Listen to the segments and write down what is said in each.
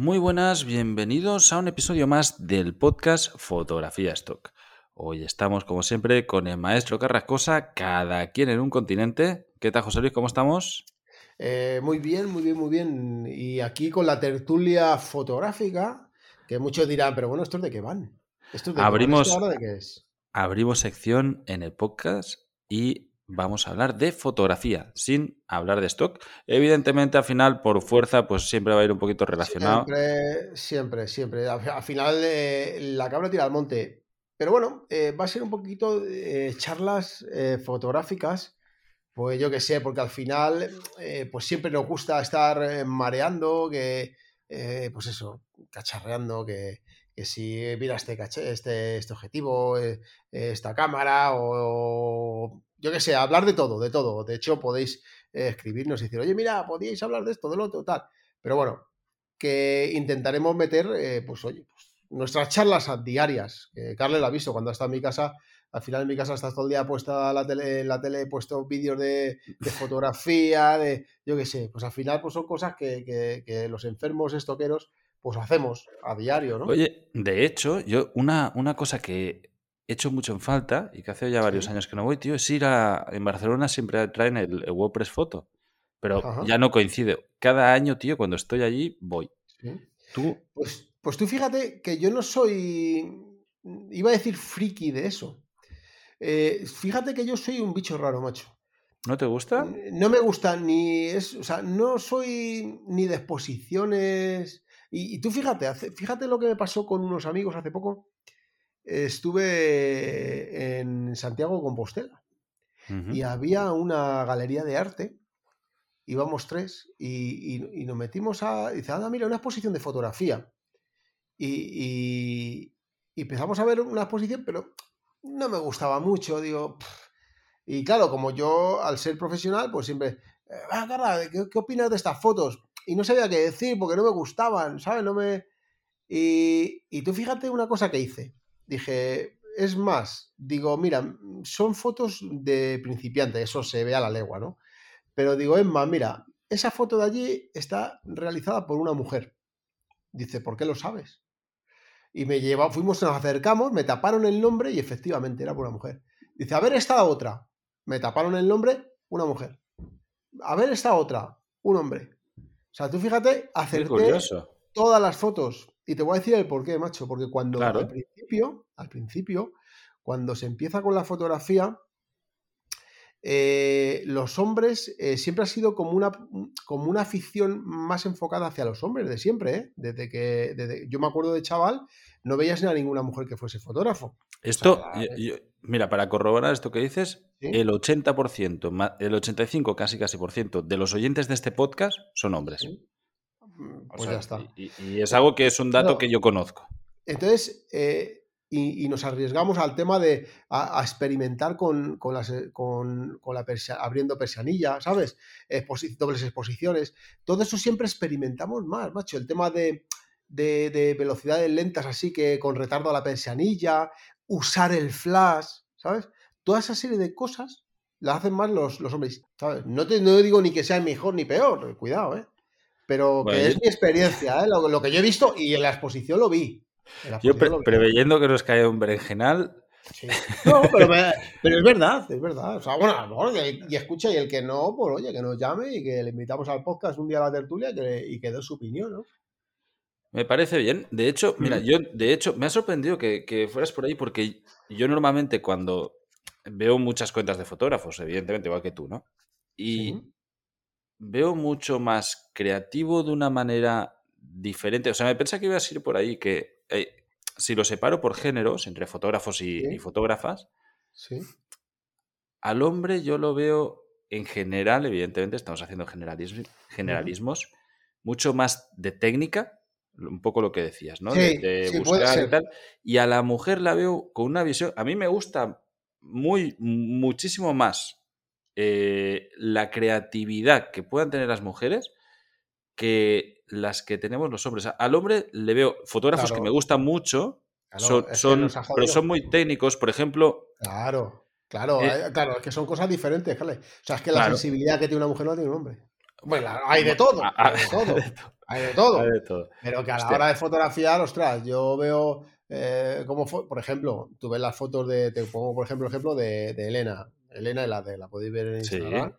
Muy buenas, bienvenidos a un episodio más del podcast Fotografía Stock. Hoy estamos, como siempre, con el maestro Carrascosa, cada quien en un continente. ¿Qué tal, José Luis? ¿Cómo estamos? Eh, muy bien, muy bien, muy bien. Y aquí con la tertulia fotográfica, que muchos dirán, pero bueno, ¿estos de qué van? ¿Estos de abrimos, qué van? ¿Esto ahora de qué es? Abrimos sección en el podcast y vamos a hablar de fotografía, sin hablar de stock. Evidentemente, al final, por fuerza, pues siempre va a ir un poquito relacionado. Siempre, siempre, siempre. Al, al final, eh, la cabra tira al monte. Pero bueno, eh, va a ser un poquito eh, charlas eh, fotográficas, pues yo qué sé, porque al final, pues siempre nos gusta estar mareando, que, pues eso, cacharreando, que, que si mira este, caché, este, este objetivo, eh, esta cámara, o yo qué sé, hablar de todo, de todo. De hecho, podéis eh, escribirnos y decir, oye, mira, podíais hablar de esto, de lo otro, tal. Pero bueno, que intentaremos meter, eh, pues oye, pues, nuestras charlas diarias. La ha visto cuando está en mi casa. Al final en mi casa está todo el día puesta la tele, la tele he puesto vídeos de, de fotografía, de yo qué sé. Pues al final pues son cosas que, que- que los enfermos estoqueros pues hacemos a diario, ¿no? Oye, de hecho, yo una, una cosa que he hecho mucho en falta y que hace ya varios Sí. años que no voy, tío, es ir a... En Barcelona siempre traen el, el WordPress Photo, pero Ajá. ya no coincide. Cada año, tío, cuando estoy allí, voy. Sí. Tú, Pues, pues tú fíjate que yo no soy, iba a decir friki de eso. Eh, fíjate que yo soy un bicho raro, macho. ¿no te gusta? No me gusta ni es, o sea, no soy ni de exposiciones. Y, y tú fíjate, hace- fíjate lo que me pasó con unos amigos hace poco. Estuve en Santiago de Compostela y había una galería de arte. Íbamos tres y, y- y nos metimos a. Dice, anda, mira, una exposición de fotografía. Y, empezamos a ver una exposición, pero no me gustaba mucho. Digo, "Pff". y claro, como yo, al ser profesional, pues siempre, "Eh, Carla, ¿qué, qué opinas de estas fotos? Y no sabía qué decir porque no me gustaban, ¿sabes? No me. Y, y tú fíjate una cosa que hice. Dije, es más, digo, mira, son fotos de principiante, eso se ve a la legua, ¿no? Pero digo, es más, mira, esa foto de allí está realizada por una mujer. Dice, ¿por qué lo sabes? Y me lleva, fuimos, nos acercamos, me taparon el nombre y efectivamente era por una mujer. Dice, a ver esta otra. Me taparon el nombre, una mujer. A ver esta otra, un hombre. O sea, tú fíjate, Qué acerté todas las fotos. Y te voy a decir el porqué, macho, porque cuando Claro. al principio, al principio, cuando se empieza con la fotografía, eh, los hombres eh, siempre ha sido como una, como una afición más enfocada hacia los hombres de siempre, ¿eh? Desde que desde- yo me acuerdo de chaval, no veías ni a ninguna mujer que fuese fotógrafo. Esto, sea, yo- yo- mira, para corroborar esto que dices, ¿Sí? el 80%, ma- el 85 casi casi por ciento de los oyentes de este podcast son hombres. Sí. Mm, O Pues sea, ya está. Y, es algo que es un dato que yo conozco. Entonces, eh, y, y nos arriesgamos al tema de a, a experimentar con, con las, eh, con, con la persia- abriendo persianilla, ¿sabes? Exposi- dobles exposiciones. Todo eso siempre experimentamos más, macho. El tema de, de, de velocidades lentas así que con retardo a la persianilla, usar el flash, ¿sabes? Toda esa serie de cosas las hacen más los, los hombres, ¿sabes? No, te, no digo ni que sea mejor ni peor, cuidado, ¿eh? Pero Bueno, que yo- es mi experiencia, ¿eh? Lo, lo que yo he visto y en la exposición lo vi. La Yo exposición pre- lo vi. preveyendo que nos cae un berenjenal, Sí. No, pero, me- pero es verdad, es verdad. O sea, bueno, a lo mejor que- y escucha, y el que no, pues oye, que nos llame y que le invitamos al podcast un día a la tertulia que- y que dé su opinión, ¿no? Me parece bien. De hecho, mira, yo, de hecho, me ha sorprendido que, que fueras por ahí porque yo normalmente cuando veo muchas cuentas de fotógrafos, evidentemente, igual que tú, ¿no? Y Sí. veo mucho más creativo de una manera diferente. O sea, me pensaba que ibas a ir por ahí, que eh, si lo separo por géneros, entre fotógrafos y, Sí. y fotógrafas, Sí. al hombre yo lo veo en general, evidentemente, estamos haciendo generalismos, mucho más de técnica, un poco lo que decías, ¿no? de, buscar y tal. Y a la mujer la veo con una visión. A mí me gusta muy, muchísimo más eh, la creatividad que puedan tener las mujeres que las que tenemos los hombres. Al hombre le veo fotógrafos que me gustan mucho, son, pero son muy técnicos. Por ejemplo. Claro, claro, eh, claro, es que son cosas diferentes, O sea, es que la sensibilidad que tiene una mujer no la tiene un hombre. Bueno, hay de todo, hay de todo, hay de todo. Pero que a la hora de fotografiar, ostras, yo veo eh, como, por ejemplo, tú ves las fotos de, te pongo por ejemplo el ejemplo de, Elena, Elena y la de la podéis ver en Instagram.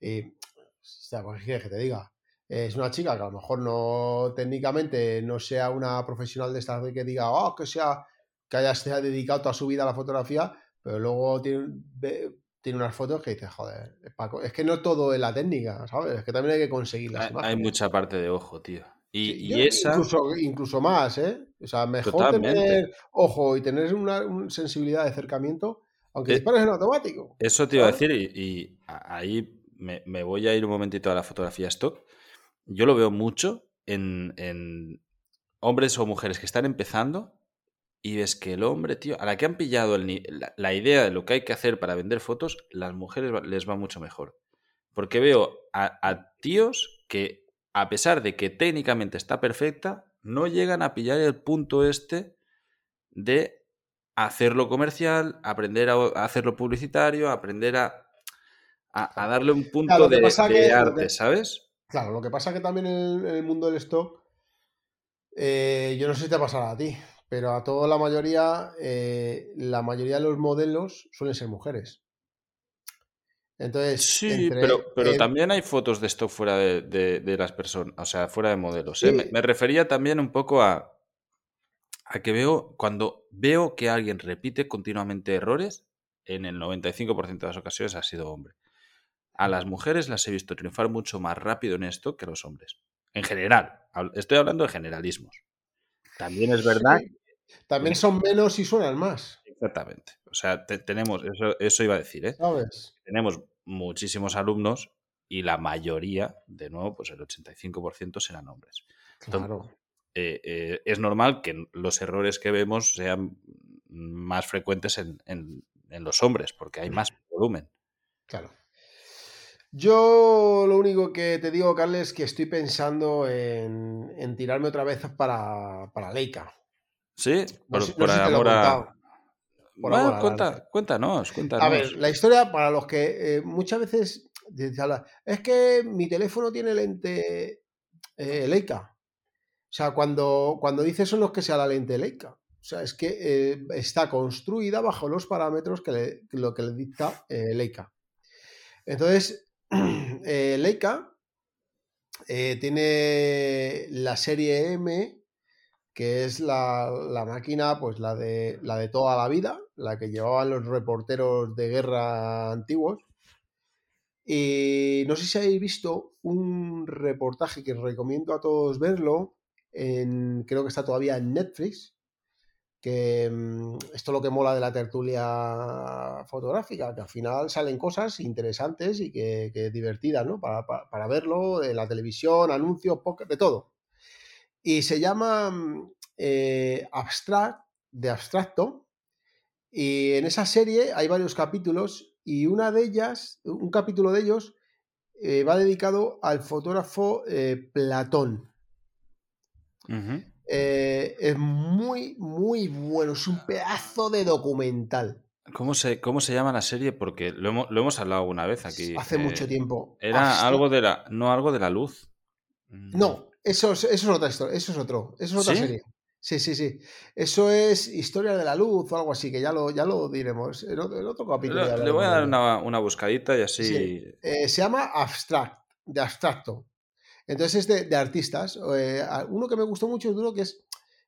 Y, o sea, pues, ¿qué que te diga? es una chica que a lo mejor no técnicamente no sea una profesional de esta que diga, oh, que sea, que haya se dedicado toda su vida a la fotografía, pero luego tiene, tiene unas fotos que dices, joder, es que no todo es la técnica, ¿sabes? Es que también hay que conseguir las hay, Hay mucha parte de ojo, tío. Y, esa... Incluso, incluso, más, ¿eh? O sea, mejor tener ojo y tener una, sensibilidad de acercamiento, aunque eh, dispares en automático. Eso te iba a decir, y, ahí me, me, voy a ir un momentito a la fotografía stock yo lo veo mucho en, hombres o mujeres que están empezando y ves que el hombre, tío, a la que han pillado la, idea de lo que hay que hacer para vender fotos, las mujeres les va mucho mejor. Porque veo a, tíos que, a pesar de que técnicamente está perfecta, no llegan a pillar el punto este de hacerlo comercial, aprender a, hacerlo publicitario, aprender a, a, darle un punto de, arte, ¿sabes? Claro, lo que pasa que también en, el mundo del stock, eh, yo no sé si te pasará a ti, pero a toda la mayoría, eh, la mayoría de los modelos suelen ser mujeres. Entonces, sí, pero, pero también hay fotos de stock fuera de, las personas, o sea, fuera de modelos. ¿eh? Me, refería también un poco a, a que veo, cuando veo que alguien repite continuamente errores, en el 95% de las ocasiones ha sido hombre a las mujeres las he visto triunfar mucho más rápido en esto que a los hombres. En general, estoy hablando de generalismos. También es verdad. También son menos y suenan más. Exactamente. O sea, tenemos, eso, eso iba a decir, ¿eh? Tenemos muchísimos alumnos y la mayoría, de nuevo, pues el 85% serán hombres. claro. Eh, eh, es normal que los errores que vemos sean más frecuentes en, en los hombres, porque hay más volumen. Claro. Yo lo único que te digo, Carles, es que estoy pensando en, tirarme otra vez para, para Leica. Sí, por, ahora. cuéntanos, cuéntanos. A ver, la historia para los que eh, muchas veces es que mi teléfono tiene lente eh, Leica. O sea, cuando, cuando dice eso no es que sea la lente Leica. O sea, es que eh, está construida bajo los parámetros que, lo que le dicta Leica. Entonces, eh, Leica eh, tiene la serie M, que es la, máquina, pues la de, la de toda la vida, la que llevaban los reporteros de guerra antiguos. Y no sé si habéis visto un reportaje que recomiendo a todos verlo, creo que está todavía en Netflix, que mm, esto es lo que mola de la tertulia fotográfica, que al final salen cosas interesantes y que, divertidas, ¿no? Para, verlo en la televisión, anuncios, de todo. Y se llama mm, eh, Abstract, de abstracto, y en esa serie hay varios capítulos y una de ellas, un capítulo de ellos, eh, va dedicado al fotógrafo eh, Platón. Eh, es muy, muy bueno. Es un pedazo de documental. ¿Cómo se, ¿Cómo se llama la serie? Porque lo hemos, hablado una vez aquí. Hace mucho eh, tiempo. Era algo de la. No algo de la luz. Mm. No, eso es, eso es otra historia. Eso es otro. Eso es otra serie. Sí, sí, sí. Eso es Historia de la Luz o algo así, que ya lo, ya lo diremos en otro, capítulo. Le, voy a dar una, buscadita y así. Eh, se llama Abstract, de abstracto. Entonces es de, artistas. Eh, uno que me gustó mucho es uno que es,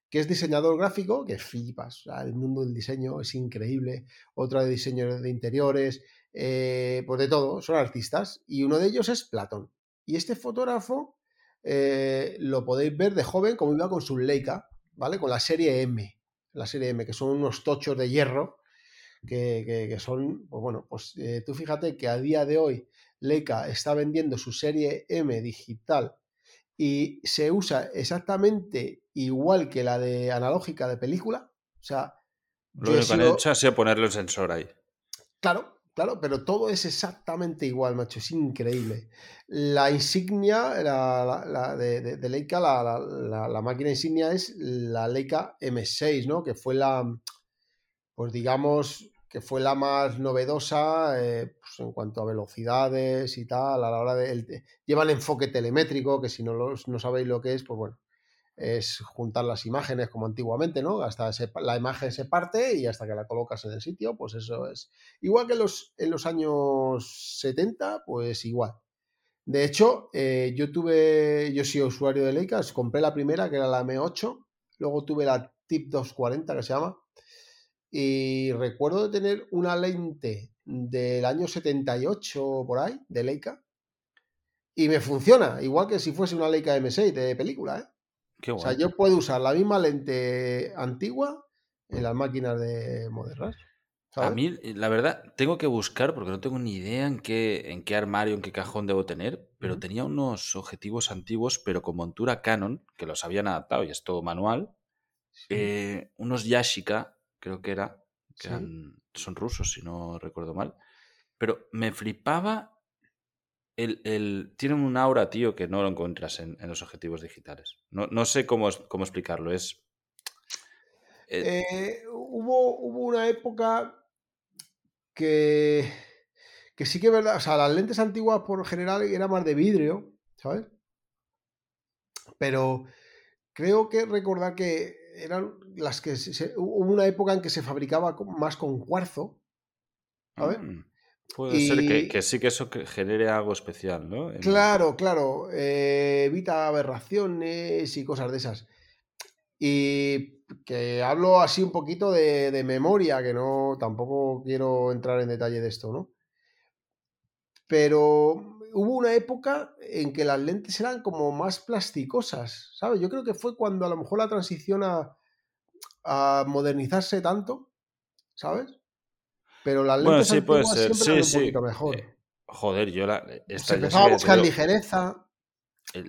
que es diseñador gráfico, que flipas. el mundo del diseño es increíble. Otro de diseño de interiores, eh, pues de todo, son artistas. Y uno de ellos es Platón. Y este fotógrafo eh, lo podéis ver de joven como iba con su Leica, ¿vale? Con la serie M. La serie M, que son unos tochos de hierro. Que, que, son, pues bueno, pues tú fíjate que a día de hoy Leica está vendiendo su serie M digital y se usa exactamente igual que la de analógica de película. O sea, lo que han hecho ha sido ponerle un sensor ahí. Claro, claro, pero todo es exactamente igual, macho. Es increíble. La insignia la, de, de, Leica, la, la, máquina insignia es la Leica M6, ¿no? Que fue la, pues digamos, que fue la más novedosa eh, pues en cuanto a velocidades y tal, a la hora de... lleva el enfoque telemétrico, que si no, no sabéis lo que es, pues bueno, es juntar las imágenes como antiguamente, ¿no? Hasta la imagen se parte y hasta que la colocas en el sitio, pues eso es. Igual que en los, en los años 70, pues igual. De hecho, eh, yo tuve, yo soy usuario de Leica, compré la primera, que era la M8, luego tuve la Tip 240, que se llama, y recuerdo de tener una lente del año 78 por ahí, de Leica, y me funciona, igual que si fuese una Leica M6 de película, ¿eh? o sea, yo puedo usar la misma lente antigua en las máquinas de modernas. A mí, la verdad, tengo que buscar porque no tengo ni idea en qué, en qué armario, en qué cajón debo tener, pero tenía unos objetivos antiguos, pero con montura Canon, que los habían adaptado y es todo manual. Eh, unos Yashica creo que era, que son rusos, si no recuerdo mal. Pero me flipaba el, el, tienen un aura, tío, que no lo encuentras en, los objetivos digitales. No, no sé cómo, cómo, explicarlo. Es. Eh eh, hubo, hubo, una época que. Que sí que es verdad. O sea, las lentes antiguas por general eran más de vidrio, ¿sabes? Pero creo que recordar que eran las que hubo una época en que se fabricaba más con cuarzo. ¿sabes? Mm, puede ser que, sí que eso genere algo especial, ¿no? Claro, claro. Eh, evita aberraciones y cosas de esas. Y que hablo así un poquito de, de, memoria, que no tampoco quiero entrar en detalle de esto, ¿no? Pero hubo una época en que las lentes eran como más plasticosas, ¿sabes? Yo creo que fue cuando a lo mejor la transición a, modernizarse tanto, ¿sabes? Pero las lentes bueno, sí, puede ser. siempre sí, un poquito mejor. Eh, joder, yo la. Se empezaba a buscar ligereza.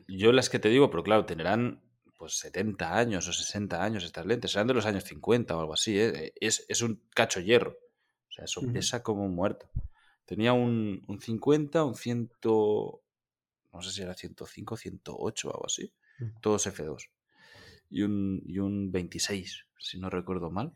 yo las que te digo, pero claro, tendrán pues 70 años o 60 años estas lentes, serán de los años 50 o algo así, ¿eh? es, es, un cacho hierro. O sea, eso pesa como un muerto. Tenía un, un 50, un 100, no sé si era 105, 108 o algo así. Todos F2. Y un, y un 26, si no recuerdo mal.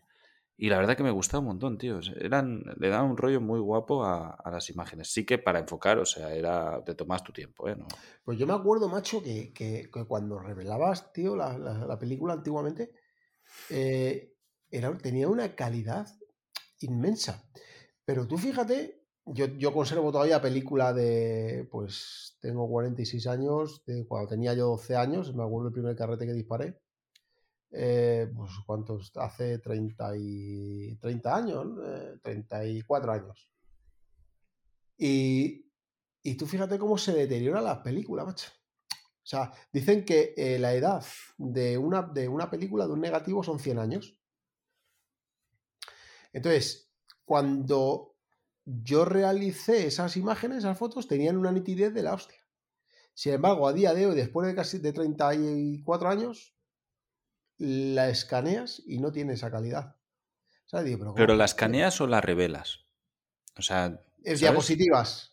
Y la verdad que me gustaba un montón, tío. Eran, le daban un rollo muy guapo a, las imágenes. Sí que para enfocar, o sea, era te tomas tu tiempo, ¿eh? Pues yo me acuerdo, macho, que, que, cuando revelabas, tío, la, la, película antiguamente, eh, era, tenía una calidad inmensa. Pero tú fíjate yo, conservo todavía película de, pues tengo 46 años, de cuando tenía yo 12 años, me acuerdo el primer carrete que disparé. Eh, pues cuántos, hace 30, y, 30 años, 34 eh, años. Y, y, tú fíjate cómo se deteriora la película, macho. O sea, dicen que eh, la edad de una, de una película, de un negativo, son 100 años. Entonces, cuando yo realicé esas imágenes, esas fotos, tenían una nitidez de la hostia. Sin embargo, a día de hoy, después de casi de 34 años, la escaneas y no tiene esa calidad. pero, la escaneas o la revelas. O sea. Es diapositivas.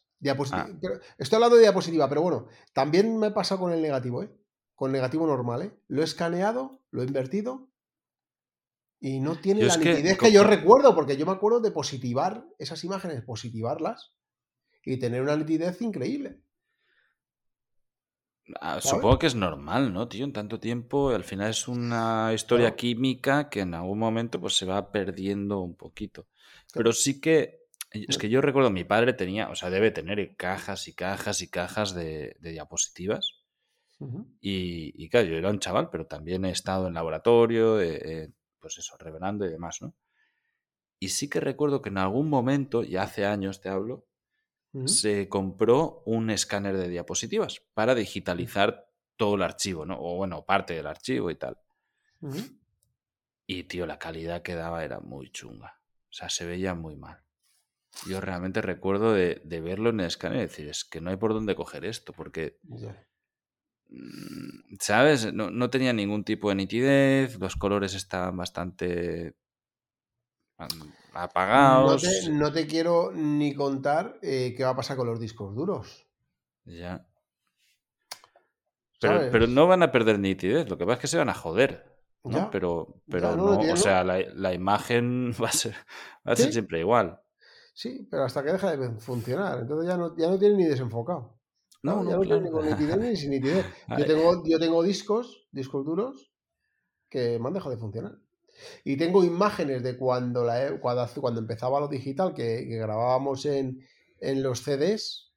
Ah. estoy hablando de diapositiva, pero bueno, también me pasa con el negativo, ¿eh? Con el negativo normal, ¿eh? Lo he escaneado, lo he invertido y no tiene la nitidez que, yo recuerdo, porque yo me acuerdo de positivar esas imágenes, positivarlas y tener una nitidez increíble. Ah, supongo que es normal, ¿no, tío? En tanto tiempo, al final es una historia química que en algún momento pues, se va perdiendo un poquito. Pero sí que, es que yo recuerdo, mi padre tenía, o sea, debe tener cajas y cajas y cajas de, diapositivas. y, y, claro, yo era un chaval, pero también he estado en laboratorio, eh, pues eso, revelando y demás, ¿no? Y sí que recuerdo que en algún momento, ya hace años te hablo, se compró un escáner de diapositivas para digitalizar todo el archivo, ¿no? O bueno, parte del archivo y tal. Y, tío, la calidad que daba era muy chunga. O sea, se veía muy mal. yo realmente recuerdo de, verlo en el escáner y decir, es que no hay por dónde coger esto, porque, ¿sabes? No, tenía ningún tipo de nitidez, los colores estaban bastante apagados. No te, quiero ni contar eh, qué va a pasar con los discos duros. Ya. Pero, no van a perder nitidez, lo que pasa es que se van a joder. ¿no? Pero, pero no, o sea, la, imagen va a ser, va a ser siempre igual. Sí, pero hasta que deja de funcionar. Entonces ya no, ya no tiene ni desenfocado. No, ya no tiene ni con nitidez ni sin nitidez. Yo tengo, yo tengo discos, discos duros, que me han dejado de funcionar. Y tengo imágenes de cuando, la, cuando, cuando empezaba lo digital, que, grabábamos en, en, los CDs,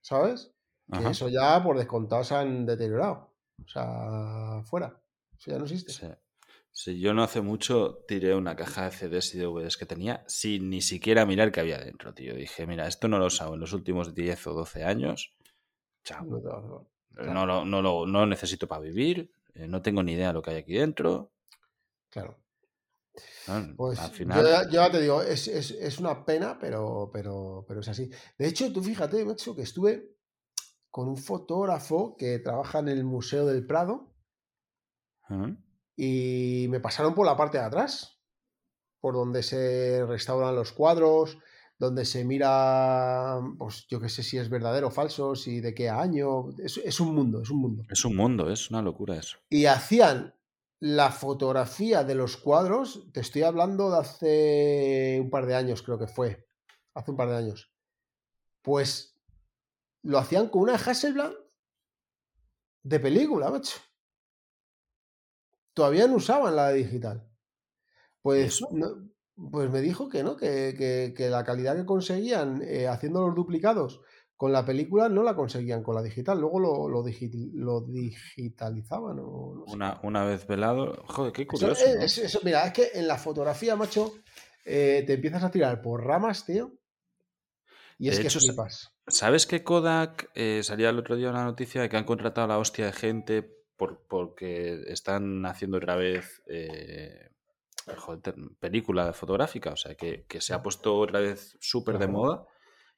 ¿sabes? Que eso ya por descontado se han deteriorado. O sea, fuera. Eso ya no existe. Sí, yo no hace mucho tiré una caja de CDs y DVDs que tenía sin ni siquiera mirar qué había dentro, tío. Dije, mira, esto no lo usado en los últimos 10 o 12 años. Chao. No, lo, no, lo, no necesito para vivir. Eh, no tengo ni idea de lo que hay aquí dentro. Claro. pues al final... yo, ya te digo, es, es, es, una pena, pero, pero, pero es así. De hecho, tú fíjate, macho, que estuve con un fotógrafo que trabaja en el Museo del Prado y me pasaron por la parte de atrás, por donde se restauran los cuadros, donde se mira, pues yo qué sé si es verdadero o falso, si de qué año. Es, un mundo, es un mundo. Es un mundo, es una locura eso. Y hacían la fotografía de los cuadros, te estoy hablando de hace un par de años, creo que fue. Hace un par de años. Pues lo hacían con una Hasselblad de película, macho todavía no usaban la digital. Pues, pues me dijo que no, que, la calidad que conseguían eh, haciendo los duplicados con la película no la conseguían con la digital. Luego lo, lo, digitalizaban. una, una, vez velado. Joder, qué curioso. Eso, mira, es que en la fotografía, macho, eh, te empiezas a tirar por ramas, tío. Y es que flipas. ¿Sabes que Kodak eh, salía el otro día una noticia de que han contratado a la hostia de gente porque están haciendo otra vez eh, película fotográfica, o sea, que, se ha puesto otra vez súper de moda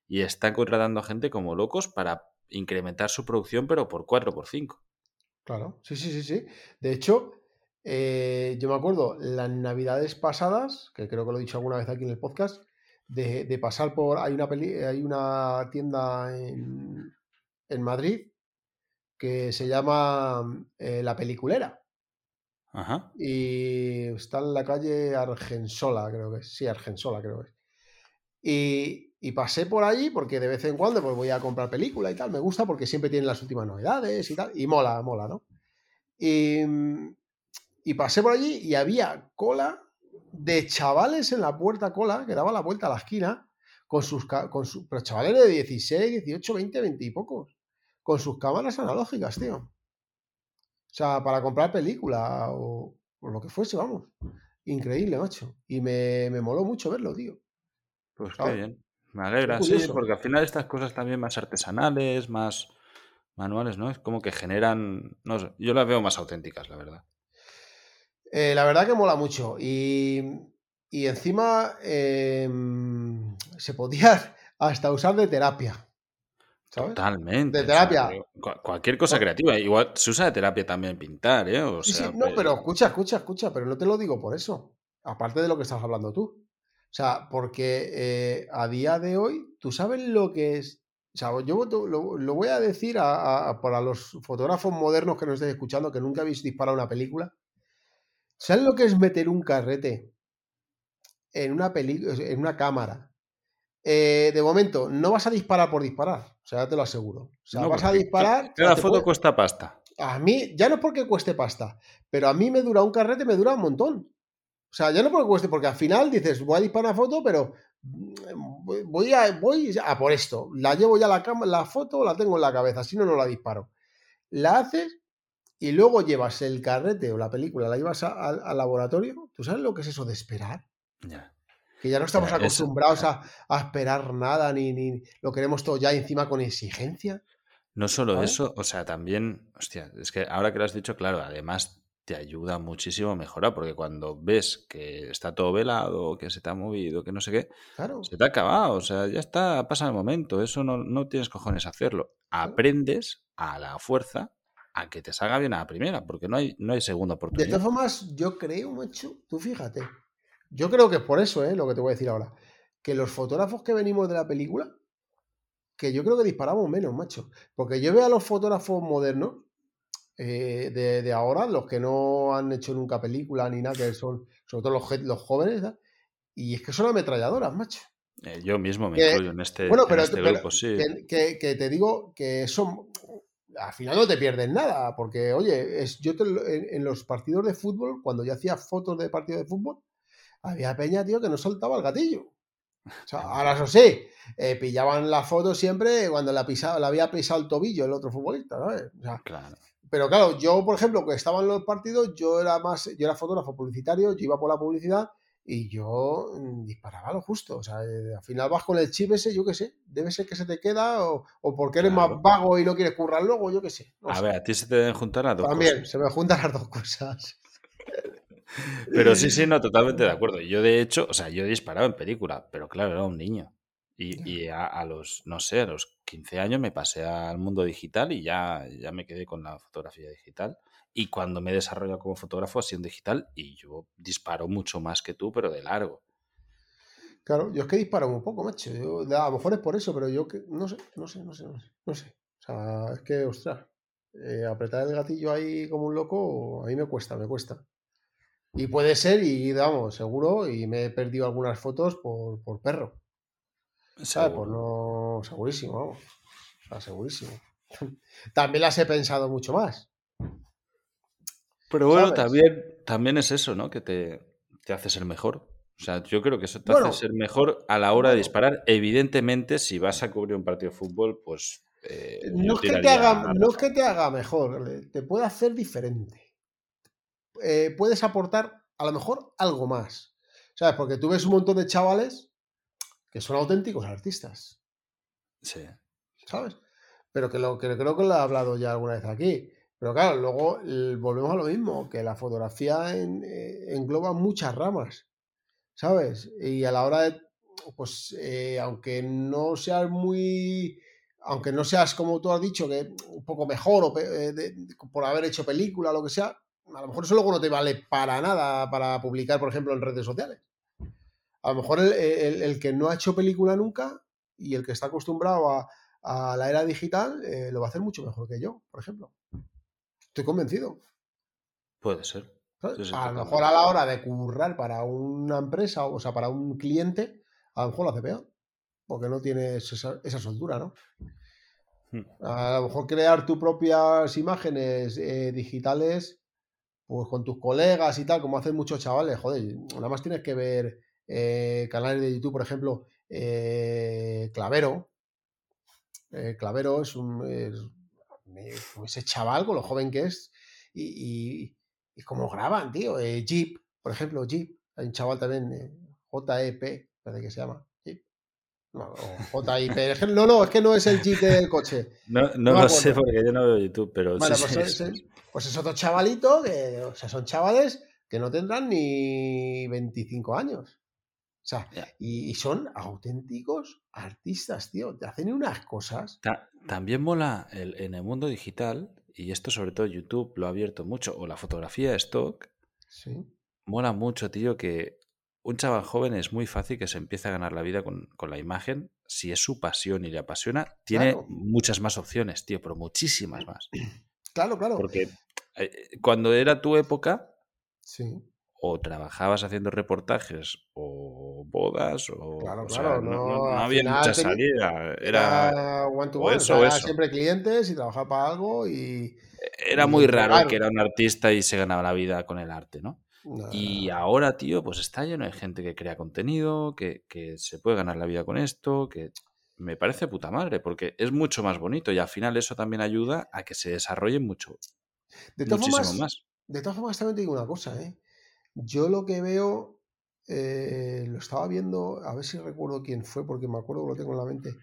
y están contratando a gente como locos para incrementar su producción, pero por 4 por 5. Claro, sí, sí, sí, sí. De hecho, eh, yo me acuerdo las navidades pasadas, que creo que lo he dicho alguna vez aquí en el podcast, de, pasar por. Hay una, hay una tienda en, en Madrid que se llama eh, La Peliculera. Ajá. Y está en la calle Argensola, creo que es. Sí, Argensola, creo que es. Y, pasé por allí porque de vez en cuando pues voy a comprar película y tal. Me gusta porque siempre tienen las últimas novedades y tal. Y mola, mola, ¿no? Y, y pasé por allí y había cola de chavales en la puerta cola que daba la vuelta a la esquina con sus, con sus pero chavales de 16, 18, 20, 20 y pocos con sus cámaras analógicas, tío. O sea, para comprar película o, lo que fuese, vamos. Increíble, macho. Y me, me moló mucho verlo, tío. Pues qué bien. Me alegra, sí, porque al final estas cosas también más artesanales, más manuales, ¿no? Es como que generan. No sé, yo las veo más auténticas, la verdad. Eh, la verdad que mola mucho. Y, y encima em, se podía hasta usar de terapia. Totalmente. De terapia. cualquier cosa creativa. Igual se usa de terapia también pintar, ¿eh? O sea, no, pero... escucha, escucha, escucha, pero no te lo digo por eso. Aparte de lo que estás hablando tú. O sea, porque eh, a día de hoy, tú sabes lo que es. O sea, yo lo, voy a decir a, para los fotógrafos modernos que nos estéis escuchando, que nunca habéis disparado una película. ¿Sabes lo que es meter un carrete en una, en una cámara eh, de momento, no vas a disparar por disparar, o sea, te lo aseguro. O sea, vas a disparar. La foto cuesta pasta. A mí, ya no es porque cueste pasta, pero a mí me dura un carrete, me dura un montón. O sea, ya no porque cueste, porque al final dices, voy a disparar una foto, pero mm, voy a, voy a por esto. La llevo ya la, la foto, la tengo en la cabeza, si no, no la disparo. La haces y luego llevas el carrete o la película, la llevas al laboratorio. ¿Tú sabes lo que es eso de esperar? Ya que ya no estamos acostumbrados a, esperar nada, ni, ni, lo queremos todo ya encima con exigencia. No solo eso, o sea, también, hostia, es que ahora que lo has dicho, claro, además te ayuda muchísimo a mejorar, porque cuando ves que está todo velado, que se te ha movido, que no sé qué, Claro. se te ha acabado, o sea, ya está, pasa el momento, eso no, no tienes cojones a hacerlo. Aprendes a la fuerza a que te salga bien a la primera, porque no hay, no hay segunda De oportunidad. todas formas, yo creo, macho, tú fíjate. Yo creo que es por eso, ¿eh? Lo que te voy a decir ahora. Que los fotógrafos que venimos de la película, que yo creo que disparamos menos, macho. Porque yo veo a los fotógrafos modernos eh, de, de ahora, los que no han hecho nunca película ni nada, que son, sobre todo los, los jóvenes, ¿verdad? y es que son ametralladoras, macho. Eh, yo mismo me Que- incluyo en este, Bueno, en pero, este pero grupo, sí. que, que- que te digo que son. Al final no te pierdes nada, porque, oye, es, yo te en, en los partidos de fútbol, cuando yo hacía fotos de partidos de fútbol, había peña, tío, que no soltaba el gatillo. O sea, ahora eso sí, eh, pillaban la foto siempre cuando la, pisaba, la había pisado el tobillo el otro futbolista, ¿sabes? O sea, Claro. pero claro, yo, por ejemplo, que estaba en los partidos, yo era más, yo era fotógrafo publicitario, yo iba por la publicidad y yo mm, disparaba lo justo. O sea, eh, al final vas con el chip ese, yo qué sé, debe ser que se te queda o, o porque eres Claro. más vago y no quieres currar luego, yo qué sé. no A sé. ver, a ti se te deben juntar las dos También, cosas. se me juntan las dos cosas. Pero sí, sí, no, totalmente de acuerdo. Yo, de hecho, o sea, yo he disparado en película, pero claro, era un niño. Y, y a, a los, no sé, a los 15 años me pasé al mundo digital y ya, ya me quedé con la fotografía digital. Y cuando me he desarrollado como fotógrafo ha sido en digital y yo disparo mucho más que tú, pero de largo. Claro, yo es que disparo un poco, macho. Yo- a lo mejor es por eso, pero yo que, no sé, no sé, no sé, no sé. No sé. O sea, es que, ostras, eh, apretar el gatillo ahí como un loco, a mí me cuesta, me cuesta. Y puede ser, y vamos, seguro, y me he perdido algunas fotos por, por perro. ¿Sabes? Seguro. no, segurísimo, vamos. O sea, segurísimo. También las he pensado mucho más. Pero bueno, ¿sabes? también, también es eso, ¿no? Que te, te hace ser mejor. O sea, yo creo que eso te Bueno, hace ser mejor a la hora de disparar. Evidentemente, si vas a cubrir un partido de fútbol, pues. eh, No es, que te haga, no es que te haga mejor, le- te puede hacer diferente. Eh, puedes aportar a lo mejor algo más. ¿Sabes? Porque tú ves un montón de chavales que son auténticos artistas, Sí. ¿sabes? Pero que lo que creo que lo he hablado ya alguna vez aquí. Pero claro, luego volvemos a lo mismo, que la fotografía en- eh, engloba muchas ramas, ¿sabes? Y a la hora de, pues, eh, aunque no seas muy, aunque no seas como tú has dicho, que un poco mejor o pe- de- por haber hecho película lo que sea, a lo mejor eso luego no te vale para nada para publicar, por ejemplo, en redes sociales. A lo mejor el, el- el que no ha hecho película nunca y el que está acostumbrado a, a la era digital eh, lo va a hacer mucho mejor que yo, por ejemplo. Estoy convencido. Puede ser. ¿sabes? Sí, sí, a lo mejor a la hora de currar para una empresa, o sea, para un cliente, a lo mejor lo hace peor. Porque no tienes esa, esa soltura, ¿no? Hmm. A lo mejor crear tus propias imágenes eh, digitales, pues con tus colegas y tal, como hacen muchos chavales, joder, nada más tienes que ver eh, canales de YouTube, por ejemplo, eh, Clavero. Eh, Clavero es un. es- me- ese chaval, con lo joven que es, y, y, y cómo graban, tío. Eh, Jeep, por ejemplo, Jeep. Hay un chaval también, JEP, parece que se llama. No, JIP. No, no, es que no es el Jeep del coche. No, no lo sé porque yo no veo YouTube, pero sí, pues, sí, es, sí. Es- pues es otro chavalito que, o sea, son chavales que no tendrán ni 25 años. O sea, y, y son auténticos artistas, tío. Te hacen unas cosas. Ta- también mola el- en el mundo digital, y esto sobre todo YouTube lo ha abierto mucho, o la fotografía de stock, Sí. mola mucho, tío, que un chaval joven es muy fácil que se empiece a ganar la vida con, con la imagen. Si es su pasión y le apasiona, tiene Claro. muchas más opciones, tío, pero muchísimas más. Claro, claro. Porque cuando era tu época, Sí. o trabajabas haciendo reportajes, o bodas, o. Claro, o sea, claro, no, no, no- no al había final mucha salida. Era, Era one to o one, eso, sea, o era eso. siempre clientes y trabajar para algo y. era y muy raro claro. que era un artista y se ganaba la vida con el arte, ¿no? no, Y ahora, tío, pues está lleno de gente que crea contenido, que, que se puede ganar la vida con esto, que me parece puta madre, porque es mucho más bonito y al final eso también ayuda a que se desarrolle mucho, De todas muchísimo formas, más. De todas formas, también te digo una cosa, ¿eh? Yo lo que veo, eh, lo estaba viendo, a ver si recuerdo quién fue, porque me acuerdo que lo tengo en la mente.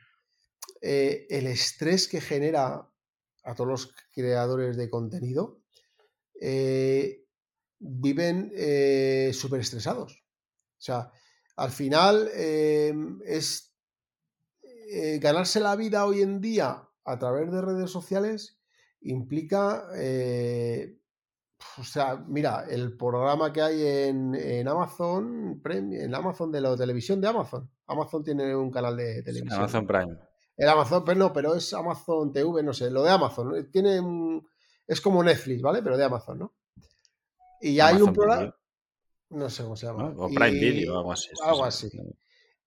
Eh, el estrés que genera a todos los creadores de contenido. eh, viven súper estresados. O sea, al final es ganarse la vida hoy en día a través de redes sociales implica, o sea, mira, el programa que hay en, Amazon, en Amazon de la televisión de Amazon. Amazon tiene un canal de televisión. Amazon Prime. El Amazon, pero no, pero es Amazon TV, no sé, lo de Amazon. Tiene es como Netflix, ¿vale? Pero de Amazon, ¿no? Y hay un programa. No sé cómo se llama. O Prime Video, algo así. Algo así.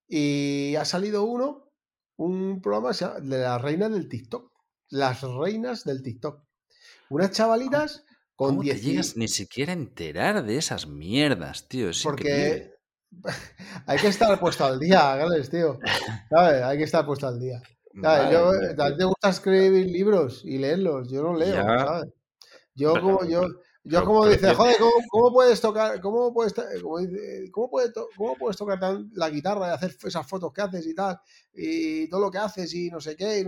Y ha salido uno, un programa de las reinas del TikTok. Las reinas del TikTok. Unas chavalitas con 10 llegas ni siquiera a enterar de esas mierdas, tío? Porque hay que estar puesto al día, Gales, tío. ¿Sabes? Hay que estar puesto al día. Yo, a ti te gusta escribir libros y leerlos. Yo no leo, ¿sabes? Yo como yo yo como dice, joder, ¿cómo, puedes tocar, cómo puedes, cómo, puedes, cómo puedes tocar la guitarra y hacer esas fotos que haces y tal, y todo lo que haces y no sé qué, y,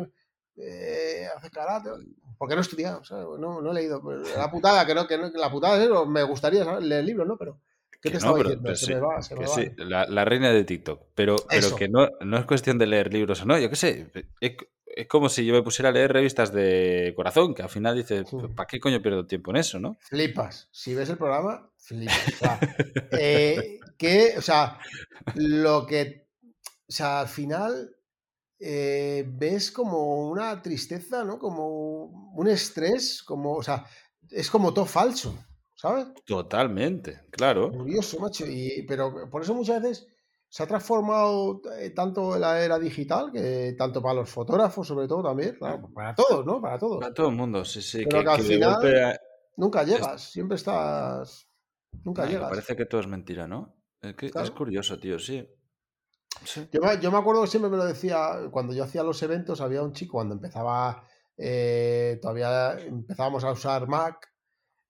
eh, haces karate? Porque no he estudiado, No, no he leído. La putada, que no, que no, la putada es eso, me gustaría leer libros, ¿no? Pero, ¿qué te estaba diciendo? se me va, se me va. Sí, la, reina de TikTok. Pero, pero que no, no es cuestión de leer libros o no, yo qué sé es como si yo me pusiera a leer revistas de corazón, que al final dices, ¿para qué coño pierdo tiempo en eso, no? Flipas. Si ves el programa, flipas. O sea, eh, que, o sea, lo que, o sea, al final eh, ves como una tristeza, ¿no? Como un estrés, como, o sea, es como todo falso, ¿sabes? Totalmente, claro. Curioso, macho. Y, pero por eso muchas veces se ha transformado eh, tanto la era digital, que tanto para los fotógrafos, sobre todo también, para todos, ¿no? Para todos. Para todo el mundo, sí, sí. Pero que, al final nunca llegas, siempre estás. Nunca llegas. Parece que todo es mentira, ¿no? Es, que es curioso, tío, sí. Yo, me, acuerdo que siempre me lo decía, cuando yo hacía los eventos, había un chico cuando empezaba, eh, todavía empezábamos a usar Mac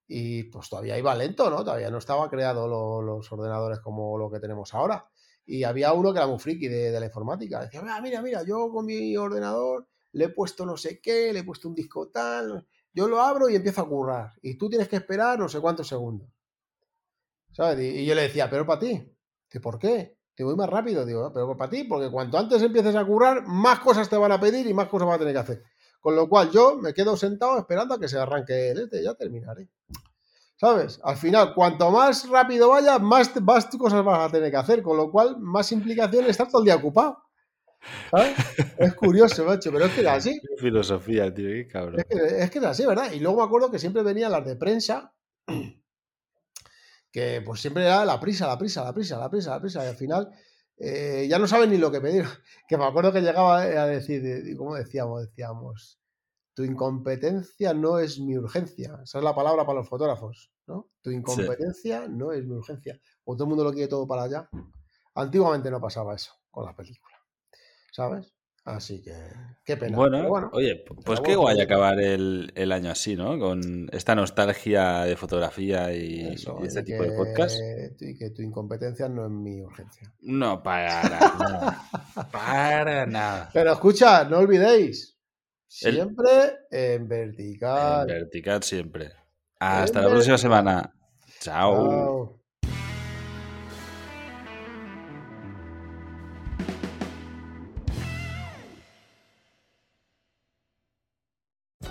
y pues todavía iba lento, ¿no? Todavía no estaba creado los ordenadores como lo que tenemos ahora. Y había uno que era muy friki de, la informática. Decía, mira, mira, yo con mi ordenador le he puesto no sé qué, le he puesto un disco tal. Yo lo abro y empiezo a currar. Y tú tienes que esperar no sé cuántos segundos. ¿Sabes? Y, yo le decía, pero para ti. ¿Por qué? Te voy más rápido. Digo, pero para ti, porque cuanto antes empieces a currar, más cosas te van a pedir y más cosas vas a tener que hacer. Con lo cual yo me quedo sentado esperando a que se arranque el este, ya terminaré. ¿Sabes? Al final, cuanto más rápido vaya, más, más cosas vas a tener que hacer, con lo cual, más implicación estar todo el día ocupado. ¿Sabes? Es curioso, macho, pero es que era así. Qué filosofía, tío, qué cabrón. Es que, es que era así, ¿verdad? Y luego me acuerdo que siempre venían las de prensa, que pues siempre era la prisa, la prisa, la prisa, la prisa, la prisa, y al final eh, ya no saben ni lo que pedir. Que me acuerdo que llegaba a decir, ¿cómo decíamos? Decíamos, tu incompetencia no es mi urgencia. Esa es la palabra para los fotógrafos, ¿no? Tu incompetencia no es mi urgencia. O todo el mundo lo quiere todo para allá. Antiguamente no pasaba eso con la película, ¿sabes? Así que, qué pena. Bueno, oye, pues qué guay acabar el, año así, ¿no? Con esta nostalgia de fotografía y, este tipo de podcast. Y que tu incompetencia no es mi urgencia. No, para nada. para nada. Pero escucha, no olvidéis, Siempre en vertical. En vertical siempre. Hasta la próxima semana. Chao.